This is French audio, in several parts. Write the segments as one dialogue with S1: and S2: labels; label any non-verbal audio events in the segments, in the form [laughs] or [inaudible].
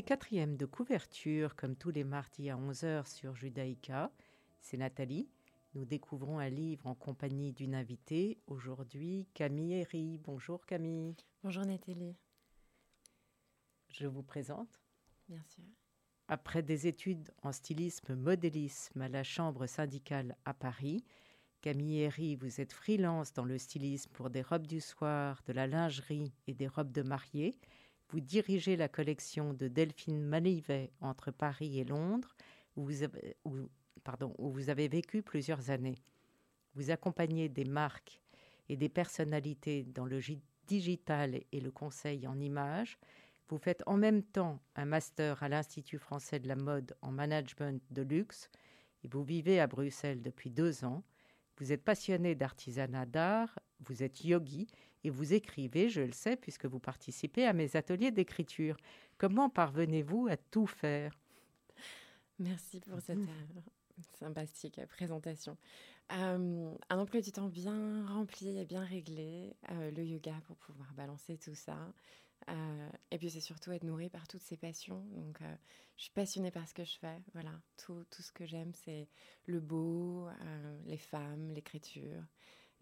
S1: quatrième de couverture, comme tous les mardis à 11h sur Judaïka. C'est Nathalie. Nous découvrons un livre en compagnie d'une invitée. Aujourd'hui, Camille Herry. Bonjour Camille.
S2: Bonjour Nathalie.
S1: Je vous présente.
S2: Bien sûr.
S1: Après des études en stylisme modélisme à la Chambre syndicale à Paris, Camille Herry, vous êtes freelance dans le stylisme pour des robes du soir, de la lingerie et des robes de mariée. Vous dirigez la collection de Delphine Malivet entre Paris et Londres, où vous avez, pardon, où vous avez vécu plusieurs années. Vous accompagnez des marques et des personnalités dans le digital et le conseil en images. Vous faites en même temps un master à l'Institut français de la mode en management de luxe et vous vivez à Bruxelles depuis deux ans. Vous êtes passionné d'artisanat d'art, vous êtes yogi et vous écrivez, je le sais, puisque vous participez à mes ateliers d'écriture. Comment parvenez-vous à tout faire?
S2: Merci pour cette euh, sympathique présentation. Euh, un emploi du temps bien rempli et bien réglé, euh, le yoga pour pouvoir balancer tout ça. et puis c'est surtout être nourri par toutes ces passions. Donc je suis passionnée par ce que je fais. Voilà, tout, tout ce que j'aime, c'est le beau, les femmes, l'écriture.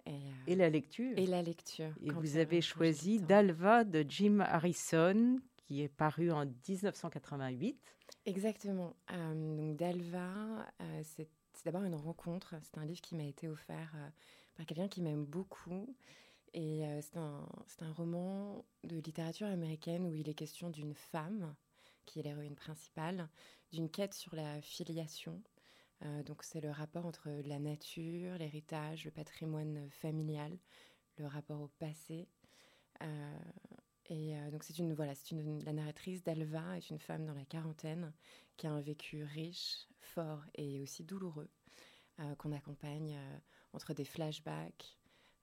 S1: Euh, et, la lecture.
S2: Et la lecture.
S1: Et vous avez choisi Dalva de Jim Harrison, qui est paru en 1988.
S2: Exactement. Euh, donc Dalva, euh, c'est d'abord une rencontre. C'est un livre qui m'a été offert par quelqu'un qui m'aime beaucoup. Et c'est un, un, roman de littérature américaine où il est question d'une femme, qui est l'héroïne principale, d'une quête sur la filiation euh, donc c'est le rapport entre la nature, l'héritage, le patrimoine familial, le rapport au passé. Euh, et euh, donc c'est une voilà, c'est une la narratrice d'Alva est une femme dans la quarantaine qui a un vécu riche, fort et aussi douloureux qu'on accompagne entre des flashbacks,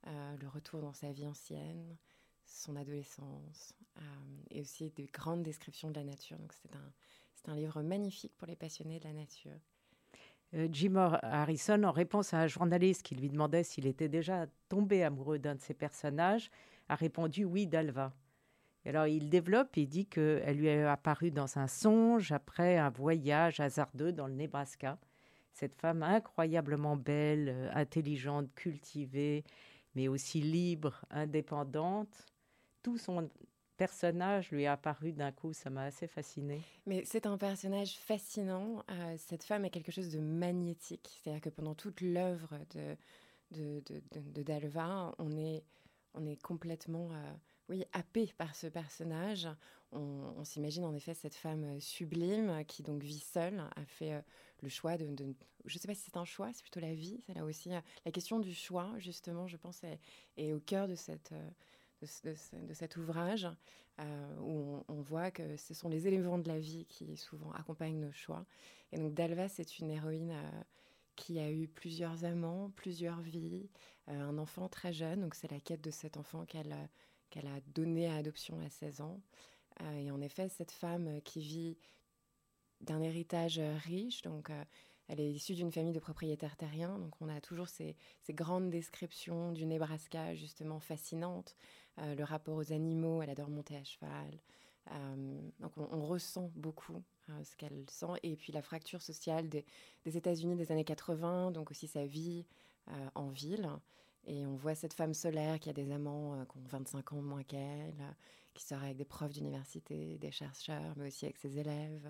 S2: le retour dans sa vie ancienne, son adolescence et aussi des grandes descriptions de la nature. Donc c'est un c'est un livre magnifique pour les passionnés de la nature.
S1: Euh, Jim Harrison, en réponse à un journaliste qui lui demandait s'il était déjà tombé amoureux d'un de ses personnages, a répondu oui d'Alva. alors il développe, il dit qu'elle lui est apparue dans un songe après un voyage hasardeux dans le Nebraska. Cette femme incroyablement belle, euh, intelligente, cultivée, mais aussi libre, indépendante. Tout son personnage lui est apparu d'un coup, ça m'a assez fasciné.
S2: Mais c'est un personnage fascinant. Euh, cette femme a quelque chose de magnétique. C'est-à-dire que pendant toute l'œuvre de, de, de, Dalva, on est, on est complètement euh, oui, happé par ce personnage. On, s'imagine en effet cette femme sublime qui donc vit seule, a fait euh, le choix de, je ne sais pas si c'est un choix, c'est plutôt la vie. Là aussi la question du choix, justement, je pense, est au cœur de cette de, cet ouvrage, euh, où on, voit que ce sont les éléments de la vie qui souvent accompagnent nos choix. Et donc Dalva, c'est une héroïne euh, qui a eu plusieurs amants, plusieurs vies, euh, un enfant très jeune, donc c'est la quête de cet enfant qu'elle qu'elle a donné à adoption à 16 ans. et en effet, cette femme qui vit d'un héritage riche, donc elle est issue d'une famille de propriétaires terriens, donc on a toujours ces, grandes descriptions du Nebraska justement fascinantes. Euh, le rapport aux animaux, elle adore monter à cheval. Euh, donc on, ressent beaucoup euh, ce qu'elle sent. Et puis la fracture sociale des, États-Unis des années 80, donc aussi sa vie en ville. Et on voit cette femme solaire qui a des amants qui ont 25 ans moins qu'elle, qui sort avec des profs d'université, des chercheurs, mais aussi avec ses élèves.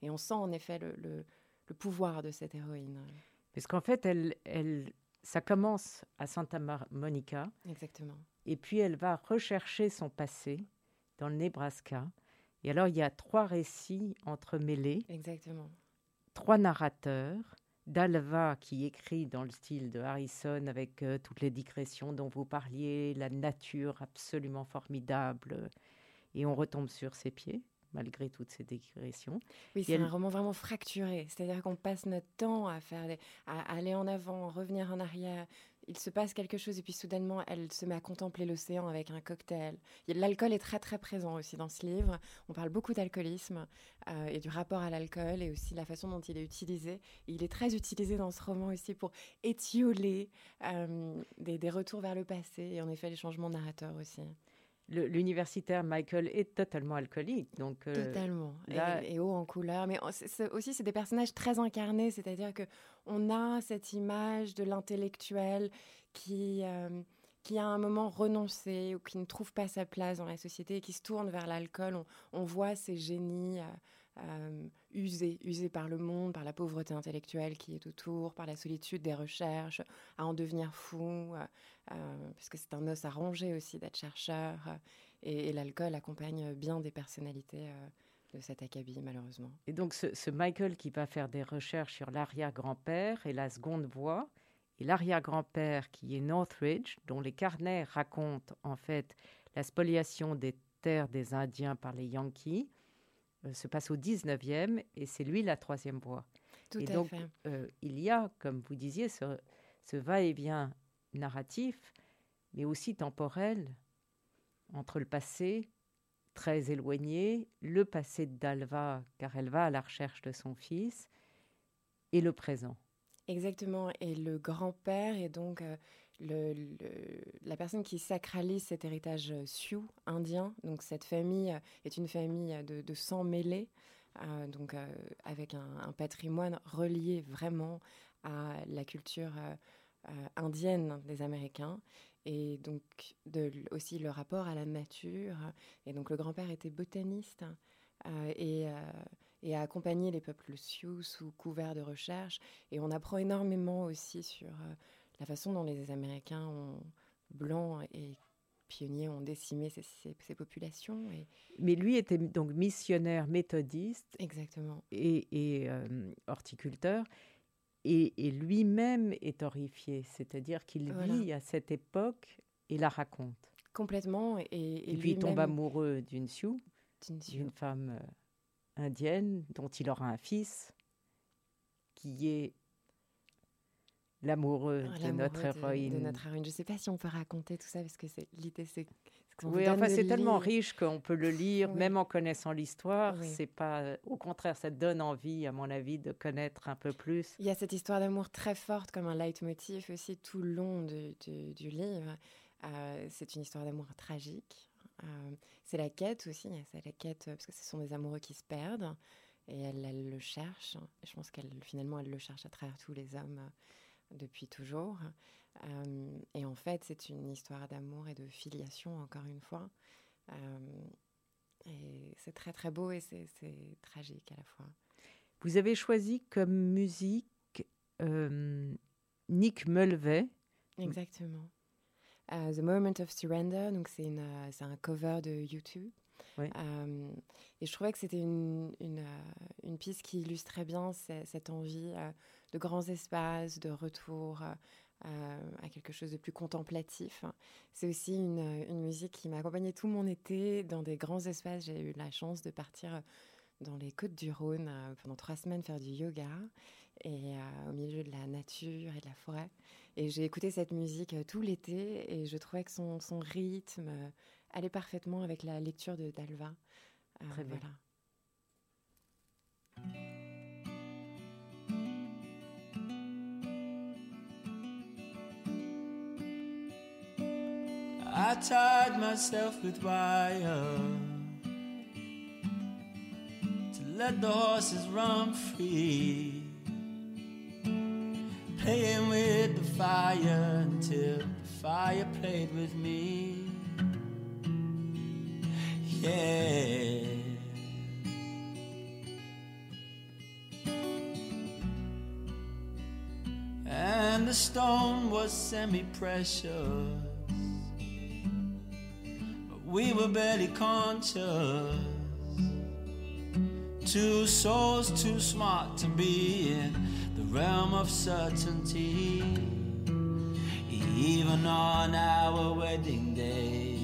S2: Et on sent en effet le le pouvoir de cette héroïne.
S1: Parce qu'en fait, elle, elle, ça commence à Santa Monica.
S2: Exactement.
S1: Et puis elle va rechercher son passé dans le Nebraska. Et alors il y a trois récits entremêlés.
S2: Exactement.
S1: Trois narrateurs. Dalva qui écrit dans le style de Harrison avec euh, toutes les digressions dont vous parliez, la nature absolument formidable. Et on retombe sur ses pieds malgré toutes ces digressions.
S2: Oui, c'est un roman vraiment fracturé. C'est-à-dire qu'on passe notre temps à faire, à aller en avant, revenir en arrière. Il se passe quelque chose et puis soudainement, elle se met à contempler l'océan avec un cocktail. L'alcool est très très présent aussi dans ce livre. On parle beaucoup d'alcoolisme euh, et du rapport à l'alcool et aussi la façon dont il est utilisé. il est très utilisé dans ce roman aussi pour étioler euh, des, des, retours vers le passé et en effet les changements narrateurs aussi.
S1: L'universitaire Michael est totalement alcoolique. Donc,
S2: euh, totalement. Et, haut en couleur. Mais aussi, c'est des personnages très incarnés. C'est-à-dire que on a cette image de l'intellectuel qui, euh, qui a un moment renoncé ou qui ne trouve pas sa place dans la société et qui se tourne vers l'alcool. On, voit ces génies. Euh, euh, usé, usé par le monde, par la pauvreté intellectuelle qui est autour, par la solitude des recherches, à en devenir fou, euh, euh, puisque c'est un os à ronger aussi d'être chercheur. et, l'alcool accompagne bien des personnalités de cet acabit, malheureusement.
S1: Et donc, ce, Michael qui va faire des recherches sur l'arrière-grand-père et la seconde voix, et l'arrière-grand-père qui est Northridge, dont les carnets racontent en fait la spoliation des terres des Indiens par les Yankees, euh, se passe au 19e et c'est lui la troisième voix.
S2: Tout
S1: et
S2: à
S1: donc,
S2: fait.
S1: Euh, il y a, comme vous disiez, ce, ce va-et-vient narratif, mais aussi temporel, entre le passé très éloigné, le passé d'Alva, car elle va à la recherche de son fils, et le présent.
S2: Exactement. Et le grand-père est donc euh, la personne qui sacralise cet héritage euh, sioux, indien. Donc cette famille euh, est une famille de, sang mêlé, donc avec un, patrimoine relié vraiment à la culture indienne des Américains et donc aussi le rapport à la nature. Et donc le grand-père était botaniste et à accompagner les peuples sioux sous couvert de recherche. Et on apprend énormément aussi sur euh, la façon dont les Américains ont, blancs et pionniers ont décimé ces, ces, populations. Et...
S1: Mais lui était donc missionnaire méthodiste.
S2: Exactement.
S1: Et, et euh, horticulteur. Et, et lui-même est horrifié, c'est-à-dire qu'il vit à cette époque et la raconte.
S2: Complètement. Et,
S1: et, puis il tombe amoureux d'une Sioux, d'une femme euh, indienne dont il aura un fils qui est l'amoureux
S2: de
S1: notre héroïne.
S2: De, notre héroïne. Je ne sais pas si on peut raconter tout ça parce que c'est l'idée, c'est
S1: oui, enfin c'est tellement riche qu'on peut le lire, même en connaissant l'histoire. C'est pas, au contraire, ça donne envie, à mon avis, de connaître un peu plus.
S2: Il y a cette histoire d'amour très forte comme un leitmotiv aussi tout le long du, livre. Euh, c'est une histoire d'amour tragique. Euh, c'est la quête aussi, c'est la quête parce que ce sont des amoureux qui se perdent et elle, le cherche. Je pense qu'elle finalement elle le cherche à travers tous les hommes euh, depuis toujours. Euh, et en fait, c'est une histoire d'amour et de filiation encore une fois. et c'est très très beau et c'est tragique à la fois.
S1: Vous avez choisi comme musique Nick Mulvey.
S2: Exactement. Euh, The Moment of Surrender, donc c'est euh, un cover de YouTube. Euh, et je trouvais que c'était une, une, une, piste qui illustrait bien cette envie de grands espaces, de retour à quelque chose de plus contemplatif. C'est aussi une, une, musique qui m'a accompagnée tout mon été dans des grands espaces. J'ai eu la chance de partir dans les côtes du Rhône pendant trois semaines faire du yoga et au milieu de la nature et de la forêt. Et j'ai écouté cette musique euh, tout l'été et je trouvais que son, son rythme euh, allait parfaitement avec la lecture de d'Alva.
S1: Euh, Très bien. I tied myself with wire to let the horses run free. playing with the fire until the fire played with me. Yeah. And the stone was semi precious, we were barely conscious. Two souls too smart to be in the realm of certainty, even on our wedding day.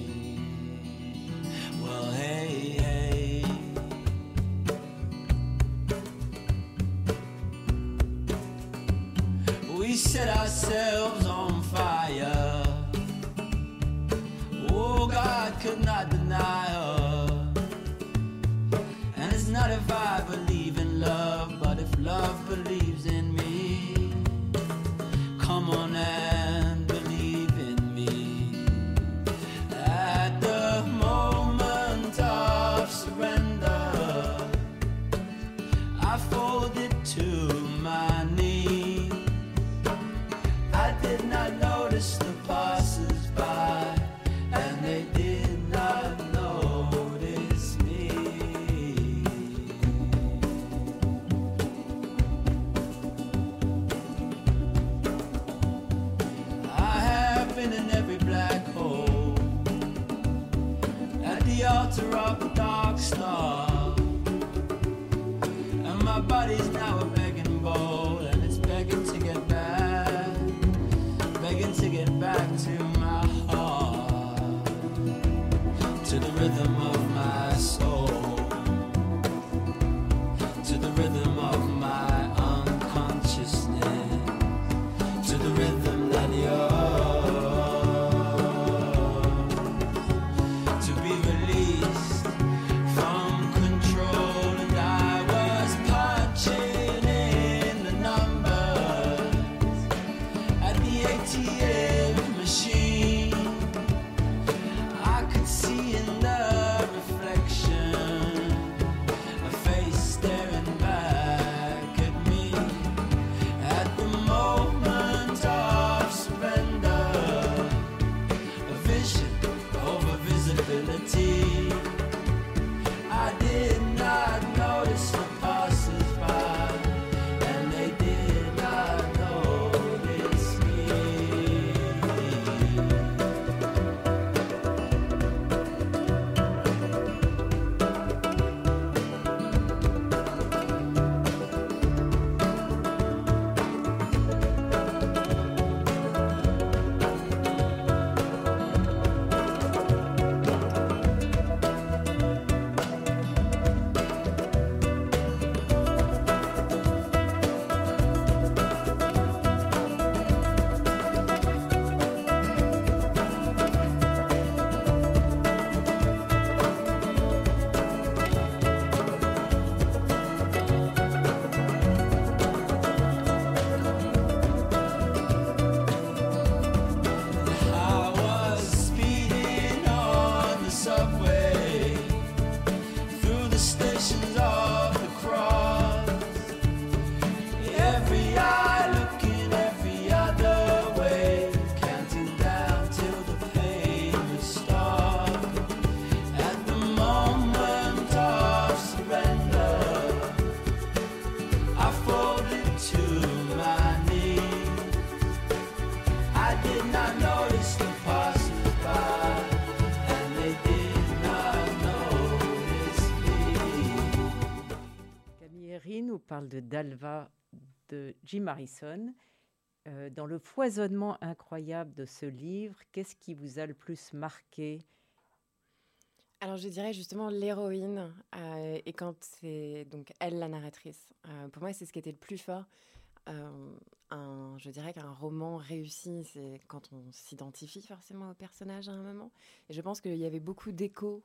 S1: Well, hey, hey. We set ourselves on I deny. Dalva de Jim Harrison. Euh, dans le foisonnement incroyable de ce livre, qu'est-ce qui vous a le plus marqué?
S2: Alors je dirais justement l'héroïne euh, et quand c'est donc elle la narratrice. Euh, pour moi c'est ce qui était le plus fort. Un, je dirais qu'un roman réussi, c'est quand on s'identifie forcément au personnage à un moment. Et je pense qu'il y avait beaucoup d'échos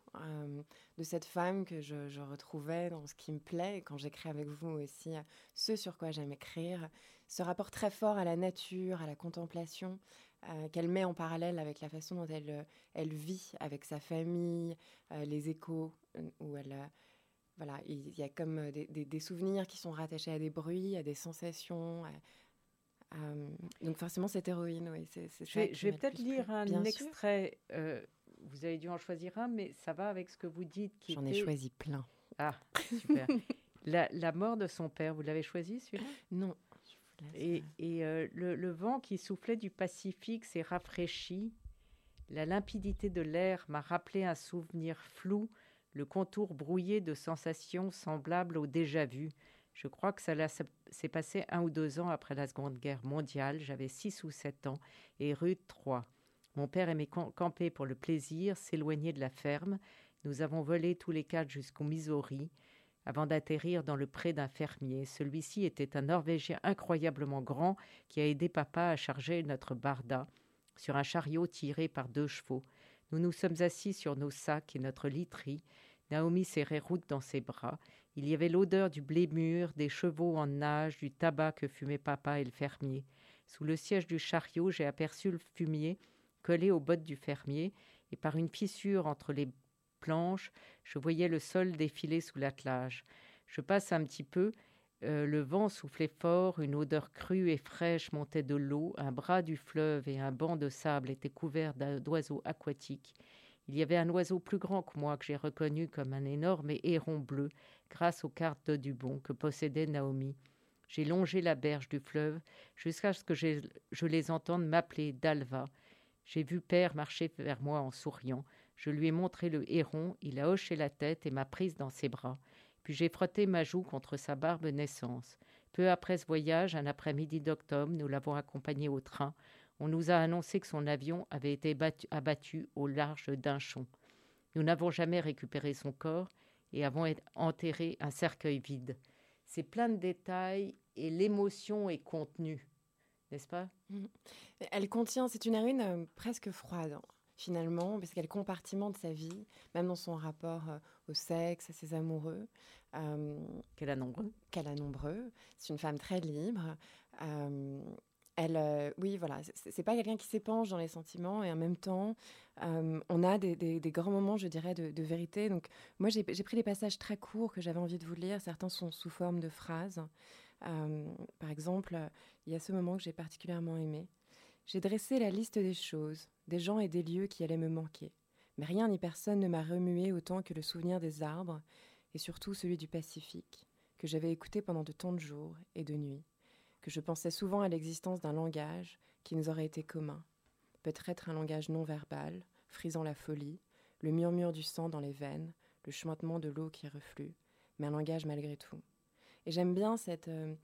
S2: de cette femme que je, retrouvais dans ce qui me plaît. Quand j'écris avec vous aussi, ce sur quoi j'aime écrire, ce rapport très fort à la nature, à la contemplation, euh, qu'elle met en parallèle avec la façon dont elle, euh, elle vit avec sa famille, euh, les échos, où elle... voilà, il y a comme des, des, souvenirs qui sont rattachés à des bruits, à des sensations. donc forcément, cette héroïne, oui, c'est
S1: Je vais, je vais peut-être lire un extrait. vous avez dû en choisir un, mais ça va avec ce que vous dites.
S2: J'en ai choisi plein.
S1: Ah, super. [laughs] la, la, mort de son père, vous l'avez choisi celui-là?
S2: Non.
S1: Et, euh, le, vent qui soufflait du Pacifique s'est rafraîchi. La limpidité de l'air m'a rappelé un souvenir flou, le contour brouillé de sensations semblables au déjà-vu. Je crois que ça s'est passé un ou deux ans après la Seconde Guerre mondiale. J'avais six ou sept ans et rue trois. Mon père aimait camper pour le plaisir, s'éloigner de la ferme. Nous avons volé tous les quatre jusqu'au Missouri avant d'atterrir dans le pré d'un fermier. Celui-ci était un Norvégien incroyablement grand qui a aidé papa à charger notre barda sur un chariot tiré par deux chevaux. Nous nous sommes assis sur nos sacs et notre literie. Naomi serrait route dans ses bras. Il y avait l'odeur du blé mûr, des chevaux en nage, du tabac que fumaient papa et le fermier. Sous le siège du chariot, j'ai aperçu le fumier collé aux bottes du fermier, et par une fissure entre les planches, je voyais le sol défiler sous l'attelage. Je passe un petit peu, euh, le vent soufflait fort, une odeur crue et fraîche montait de l'eau, un bras du fleuve et un banc de sable étaient couverts d'oiseaux aquatiques. Il y avait un oiseau plus grand que moi que j'ai reconnu comme un énorme héron bleu grâce aux cartes de Dubon que possédait Naomi. J'ai longé la berge du fleuve jusqu'à ce que je les entende m'appeler Dalva. J'ai vu Père marcher vers moi en souriant. Je lui ai montré le héron, il a hoché la tête et m'a prise dans ses bras. Puis j'ai frotté ma joue contre sa barbe naissance. Peu après ce voyage, un après-midi d'octobre, nous l'avons accompagné au train. On nous a annoncé que son avion avait été abattu au large d'Inchon. Nous n'avons jamais récupéré son corps et avons enterré un cercueil vide. C'est plein de détails et l'émotion est contenue, n'est-ce pas?
S2: Mmh. Elle contient, c'est une héroïne euh, presque froide finalement, parce qu'elle compartimente sa vie, même dans son rapport euh, au sexe, à ses amoureux.
S1: Euh, qu'elle a nombreux.
S2: Qu'elle a nombreux. C'est une femme très libre. Euh, elle, oui, voilà, c'est pas quelqu'un qui s'épanche dans les sentiments et en même temps, on a des, grands moments, je dirais, de, de vérité. Donc, moi, j'ai pris des passages très courts que j'avais envie de vous lire. Certains sont sous forme de phrases. par exemple, il y a ce moment que j'ai particulièrement aimé. J'ai dressé la liste des choses, des gens et des lieux qui allaient me manquer. Mais rien ni personne ne m'a remué autant que le souvenir des arbres, et surtout celui du Pacifique, que j'avais écouté pendant de tant de jours et de nuits, que je pensais souvent à l'existence d'un langage qui nous aurait été commun, peut-être un langage non verbal, frisant la folie, le murmure du sang dans les veines, le chuintement de l'eau qui reflue, mais un langage malgré tout. Et j'aime bien euh,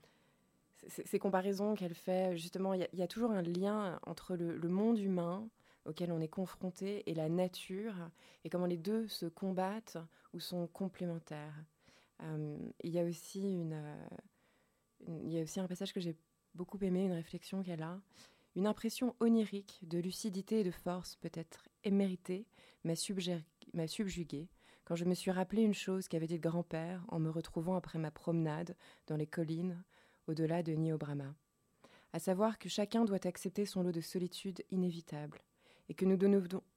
S2: ces comparaisons qu'elle fait, justement, il y, a toujours un lien entre le, monde humain auquel on est confronté et la nature, et comment les deux se combattent ou sont complémentaires. Euh, il y a aussi une, il y a aussi un passage que j'ai beaucoup aimé, une réflexion qu'elle a. Une impression onirique de lucidité et de force, peut-être éméritée, m'a subjuguée. Quand je me suis rappelé une chose qu'avait dit le grand-père en me retrouvant après ma promenade dans les collines au-delà de Niobrama, à savoir que chacun doit accepter son lot de solitude inévitable, et que, nous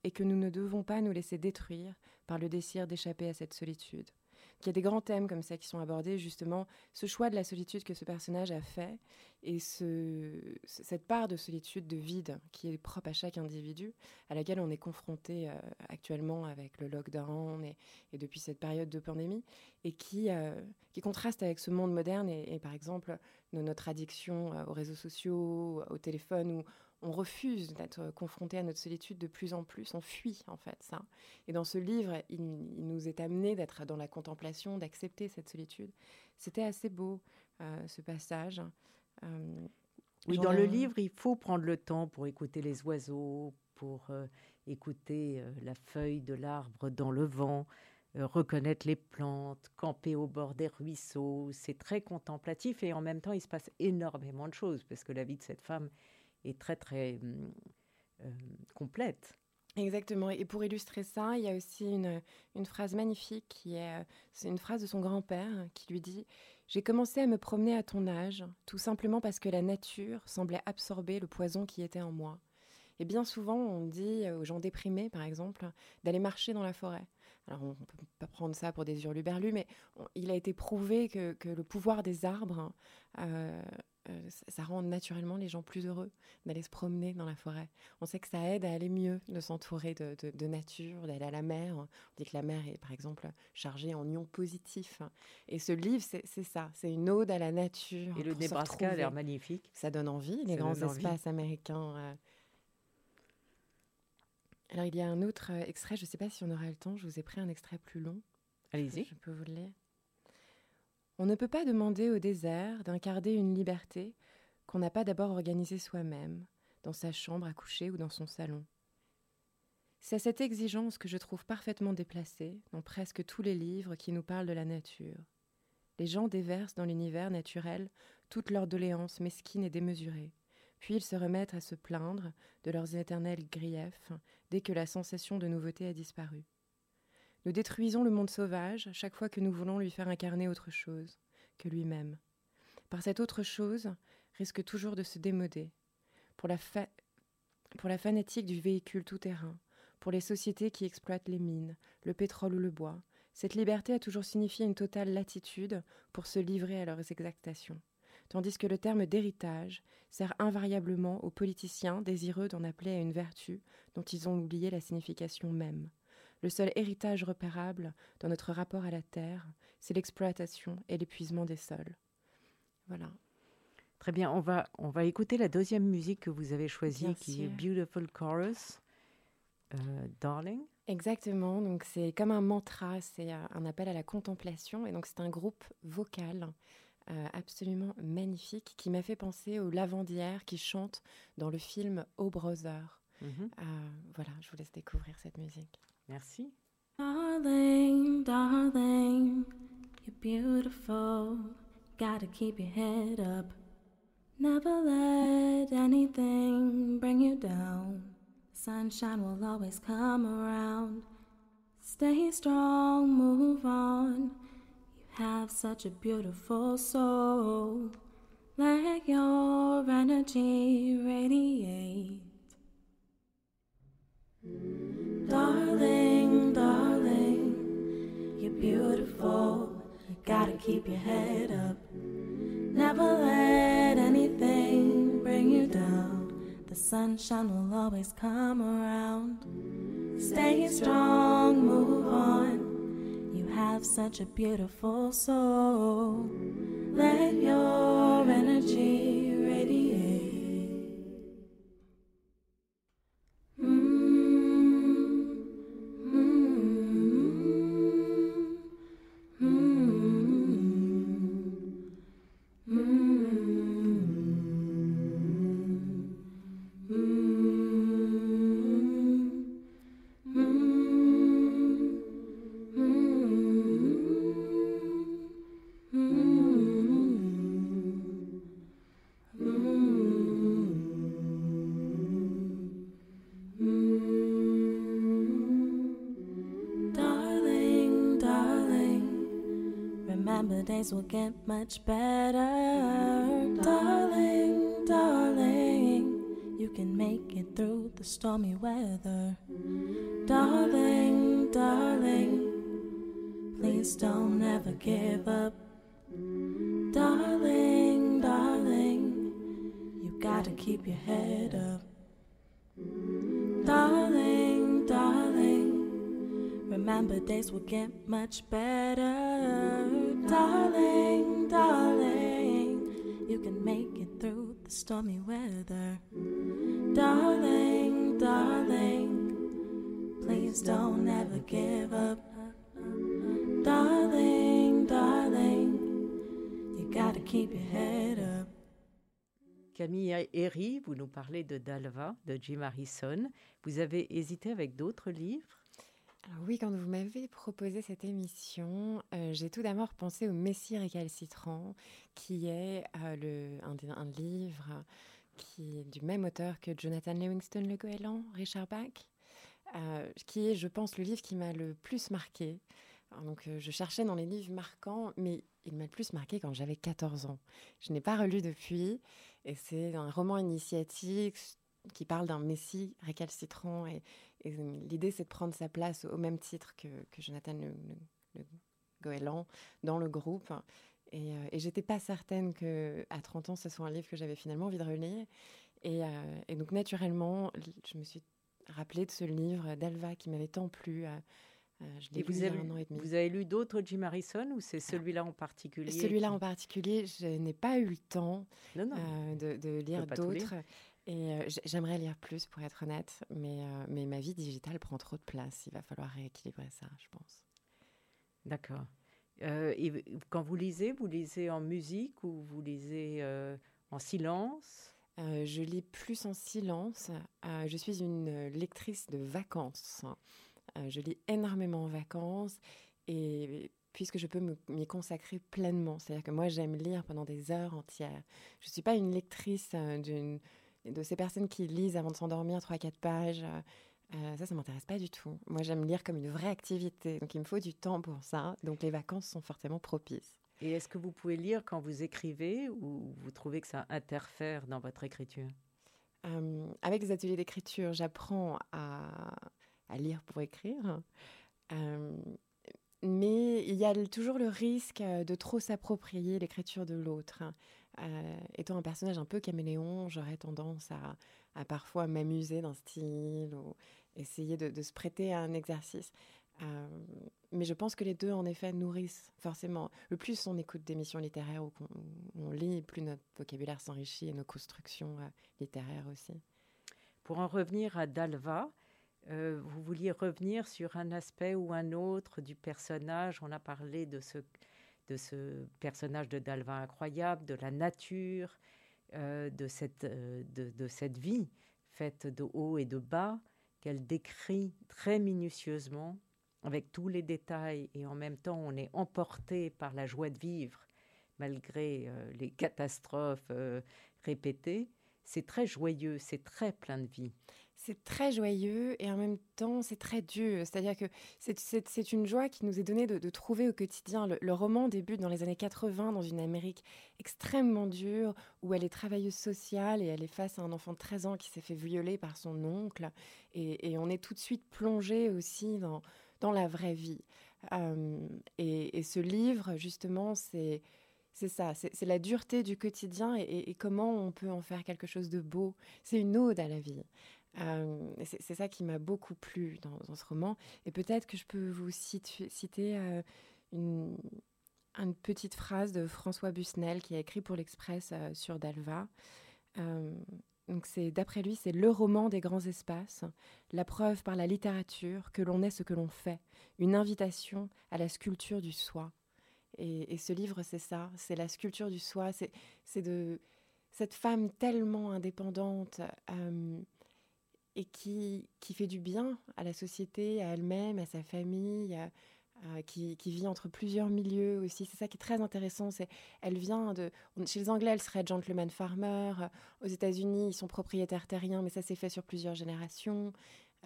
S2: et que nous ne devons pas nous laisser détruire par le désir d'échapper à cette solitude, qu'il y a des grands thèmes comme ça qui sont abordés, justement, ce choix de la solitude que ce personnage a fait et ce, cette part de solitude, de vide qui est propre à chaque individu, à laquelle on est confronté euh, actuellement avec le lockdown et, depuis cette période de pandémie, et qui, euh, qui contraste avec ce monde moderne et, par exemple notre addiction euh, aux réseaux sociaux, au téléphone, où on refuse d'être confronté à notre solitude de plus en plus, on fuit en fait ça. Et dans ce livre, il, nous est amené d'être dans la contemplation, d'accepter cette solitude. C'était assez beau euh, ce passage.
S1: Euh, oui, dans le livre, il faut prendre le temps pour écouter les oiseaux, pour euh, écouter la feuille de l'arbre dans le vent, reconnaître les plantes, camper au bord des ruisseaux. C'est très contemplatif et en même temps, il se passe énormément de choses parce que la vie de cette femme est très, très hum, euh, complète.
S2: Exactement. Et pour illustrer ça, il y a aussi une, une phrase magnifique qui est, euh, c'est une phrase de son grand-père qui lui dit J'ai commencé à me promener à ton âge, tout simplement parce que la nature semblait absorber le poison qui était en moi. Et bien souvent, on dit aux gens déprimés, par exemple, d'aller marcher dans la forêt. Alors, on ne peut pas prendre ça pour des hurluberlus, mais il a été prouvé que, que le pouvoir des arbres euh, euh, ça rend naturellement les gens plus heureux d'aller se promener dans la forêt. On sait que ça aide à aller mieux, de s'entourer de, nature, d'aller à la mer. On dit que la mer est, par exemple, chargée en ions positifs. Et ce livre, c'est ça, c'est une ode à la nature.
S1: Et le Nebraska a l'air magnifique.
S2: Ça donne envie, les grands espaces américains. Euh. Alors, il y a un autre euh, extrait, je ne sais pas si on aura le temps, je vous ai pris un extrait plus long.
S1: Allez-y.
S2: Je peux vous le lire. On ne peut pas demander au désert d'incarner une liberté qu'on n'a pas d'abord organisée soi-même, dans sa chambre à coucher ou dans son salon. C'est cette exigence que je trouve parfaitement déplacée dans presque tous les livres qui nous parlent de la nature. Les gens déversent dans l'univers naturel toutes leurs doléances mesquines et démesurées, puis ils se remettent à se plaindre de leurs éternels griefs dès que la sensation de nouveauté a disparu. Nous détruisons le monde sauvage chaque fois que nous voulons lui faire incarner autre chose que lui-même. Par cette autre chose risque toujours de se démoder. Pour la, fanatique du véhicule tout-terrain, pour les sociétés qui exploitent les mines, le pétrole ou le bois, cette liberté a toujours signifié une totale latitude pour se livrer à leurs exactations, tandis que le terme d'héritage sert invariablement aux politiciens désireux d'en appeler à une vertu dont ils ont oublié la signification même. Le seul héritage repérable dans notre rapport à la terre, c'est l'exploitation et l'épuisement des sols. Voilà.
S1: Très bien, on va, on va écouter la deuxième musique que vous avez choisie, qui est Beautiful Chorus, euh, Darling.
S2: Exactement, donc c'est comme un mantra, c'est euh, un appel à la contemplation, et donc c'est un groupe vocal euh, absolument magnifique qui m'a fait penser au lavandière qui chante dans le film Oh Brother. Mhm. voilà, je vous laisse découvrir cette musique.
S1: Merci.
S3: Darling, darling, you're beautiful. Gotta keep your head up. Never let anything bring you down. Sunshine will always come around. Stay strong, move on. You have such a beautiful soul. Let your energy radiate. Darling, darling, you're beautiful. You gotta keep your head up. Never let anything bring you down. The sunshine will always come around. Stay strong, move on. You have such a beautiful soul. Let your energy days will get much better. Darling, darling, you can make it through the stormy weather. Darling, darling, please don't ever give up. Darling, darling, you gotta keep your head up. Darling, darling, remember days will get much better darling, darling. You can make it through the stormy weather. Darling, darling, please don't ever give up. Darling, darling, you gotta keep your head up.
S1: Camille Herry, vous nous parlez de Dalva, de Jim Harrison. Vous avez hésité avec d'autres livres?
S2: Oui, quand vous m'avez proposé cette émission, euh, j'ai tout d'abord pensé au Messie récalcitrant, qui est euh, un, livre qui est du même auteur que Jonathan Livingston Le Goéland, Richard Bach, euh, qui est, je pense, le livre qui m'a le plus marqué. Donc, je cherchais dans les livres marquants, mais il m'a le plus marqué quand j'avais 14 ans. Je n'ai pas relu depuis, et c'est un roman initiatique qui parle d'un Messie récalcitrant et et l'idée, c'est de prendre sa place au même titre que, que Jonathan le, le- le Goéland dans le groupe. Et, euh, et j'étais pas certaine que à 30 ans, ce soit un livre que j'avais finalement envie de relire. Et, euh, et donc, naturellement, je me suis rappelée de ce livre d'Alva qui m'avait tant plu. euh, euh, je l'ai
S1: vous
S2: il y a
S1: avez,
S2: un an et demi.
S1: vous avez lu d'autres Jim Harrison ou c'est celui-là en particulier
S2: Celui-là
S1: qui-
S2: en particulier, je n'ai pas eu le temps
S1: Non, non.
S2: euh, de, lire. d'autres. Et euh, j'aimerais lire plus, pour être honnête, mais, euh, mais ma vie digitale prend trop de place. Il va falloir rééquilibrer ça, je pense.
S1: D'accord. Euh, et quand vous lisez, vous lisez en musique ou vous lisez en silence?
S2: Je lis plus en silence. Je suis une lectrice de vacances. Je lis énormément en vacances et puisque je peux m'y consacrer pleinement. C'est-à-dire que moi, j'aime lire pendant des heures entières. Je ne suis pas une lectrice d'une de ces personnes qui lisent avant de s'endormir 3-4 pages. Euh, euh, ça, ça m'intéresse pas du tout. Moi, j'aime lire comme une vraie activité. Donc, il me faut du temps pour ça. Donc, les vacances sont fortement propices.
S1: Et est-ce que vous pouvez lire quand vous écrivez ou vous trouvez que ça interfère dans votre écriture?
S2: Euh, avec les ateliers d'écriture, j'apprends à, à lire pour écrire. Euh, mais il y a toujours le risque de trop s'approprier l'écriture de l'autre. Euh, étant un personnage un peu caméléon, j'aurais tendance à, parfois m'amuser d'un style ou essayer de, se prêter à un exercice. Euh, mais je pense que les deux, en effet, nourrissent forcément. Le plus on écoute d'émissions littéraires ou qu'on on lit, plus notre vocabulaire s'enrichit et nos constructions euh, littéraires aussi.
S1: Pour en revenir à Dalva, vous vouliez revenir sur un aspect ou un autre du personnage. On a parlé de ce, de ce personnage de Dalva incroyable, de la nature, euh, de, cette, euh, de, de cette vie faite de haut et de bas qu'elle décrit très minutieusement avec tous les détails et en même temps on est emporté par la joie de vivre malgré euh, les catastrophes répétées. C'est très joyeux, c'est très plein de vie.
S2: C'est très joyeux et en même temps c'est très dur. C'est-à-dire que c'est- une joie qui nous est donnée de, trouver au quotidien. Le, roman débute dans les années 80 dans une Amérique extrêmement dure où elle est travailleuse sociale et elle est face à un enfant de 13 ans qui s'est fait violer par son oncle. Et, on est tout de suite plongé aussi dans, la vraie vie. Euh, et, ce livre, justement, c'est... Ça, c'est la dureté du quotidien et comment on peut en faire quelque chose de beau. C'est une ode à la vie. Euh, c'est ça qui m'a beaucoup plu dans, ce roman. Et peut-être que je peux vous citer euh, une, petite phrase de François Busnel qui a écrit pour l'Express euh, sur Dalva. Donc c'est d'après lui, c'est le roman des grands espaces, la preuve par la littérature que l'on est ce que l'on fait, une invitation à la sculpture du soi. Et, et ce livre, c'est ça, c'est la sculpture du soi, c'est de cette femme tellement indépendante et qui, qui fait du bien à la société, à elle-même, à sa famille, qui, qui vit entre plusieurs milieux aussi. C'est ça qui est très intéressant. C'est elle vient de chez les Anglais, elle serait gentleman farmer. Aux États-Unis, ils sont propriétaires terriens, mais ça s'est fait sur plusieurs générations.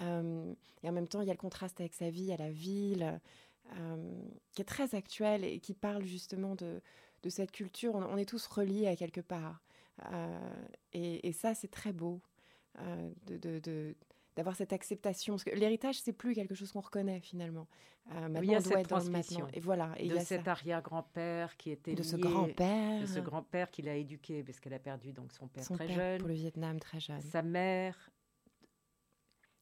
S2: Euh, et en même temps, il y a le contraste avec sa vie à la ville, euh, qui est très actuel et qui parle justement de, de cette culture. On, est tous reliés à quelque part. Euh, et ça, c'est très beau euh, de, d'avoir cette acceptation. Parce que l'héritage, c'est plus quelque chose qu'on reconnaît finalement. Euh, maintenant,
S1: il y a
S2: on doit
S1: cette
S2: être
S1: transmission.
S2: Et voilà. Et il
S1: de
S2: y a
S1: cet
S2: ça.
S1: arrière-grand-père qui était
S2: de ce
S1: lié-
S2: grand-père,
S1: de ce grand-père qu'il a éduqué parce qu'elle a perdu donc son père
S2: son
S1: très
S2: père
S1: jeune,
S2: pour le Vietnam très jeune.
S1: sa mère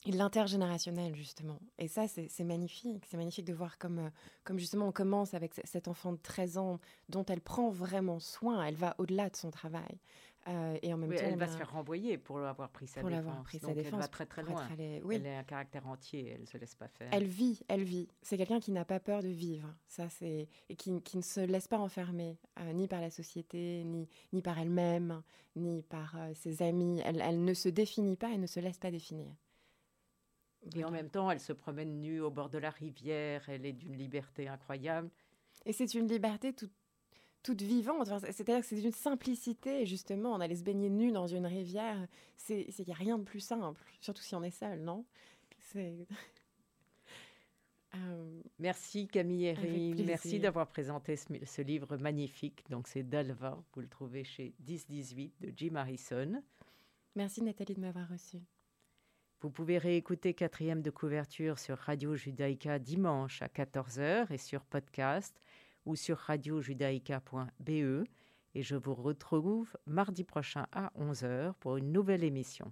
S2: l'intergénérationnel justement. Et ça, c'est magnifique. C'est magnifique de voir comme, euh, comme justement on commence avec cet enfant de 13 ans dont elle prend vraiment soin. Elle va au-delà de son travail.
S1: Euh, et en même temps, elle va se faire renvoyer pour avoir pris sa
S2: pour
S1: défense.
S2: Pris sa défense. Elle
S1: va très très loin. Elle a un caractère entier. Elle se laisse pas faire.
S2: Elle vit, elle vit. C'est quelqu'un qui n'a pas peur de vivre. Ça, c'est et qui, qui, ne se laisse pas enfermer euh, ni par la société, ni ni par elle-même, ni par ses amis. Elle, elle ne se définit pas et ne se laisse pas définir.
S1: Et en même temps, elle se promène nue au bord de la rivière, elle est d'une liberté incroyable.
S2: Et c'est une liberté toute, toute vivante, c'est-à-dire que c'est d'une simplicité, justement, on allait se baigner nu dans une rivière, il n'y a rien de plus simple, surtout si on est seul, non? [laughs]
S1: Euh, Merci Camille Herry, merci d'avoir présenté ce, ce, livre magnifique. Donc c'est Dalva, vous le trouvez chez 1018 de Jim Harrison.
S2: Merci Nathalie de m'avoir reçue.
S1: Vous pouvez réécouter quatrième de couverture sur Radio Judaïka dimanche à 14h et sur podcast ou sur radiojudaïka.be. Et je vous retrouve mardi prochain à 11h pour une nouvelle émission.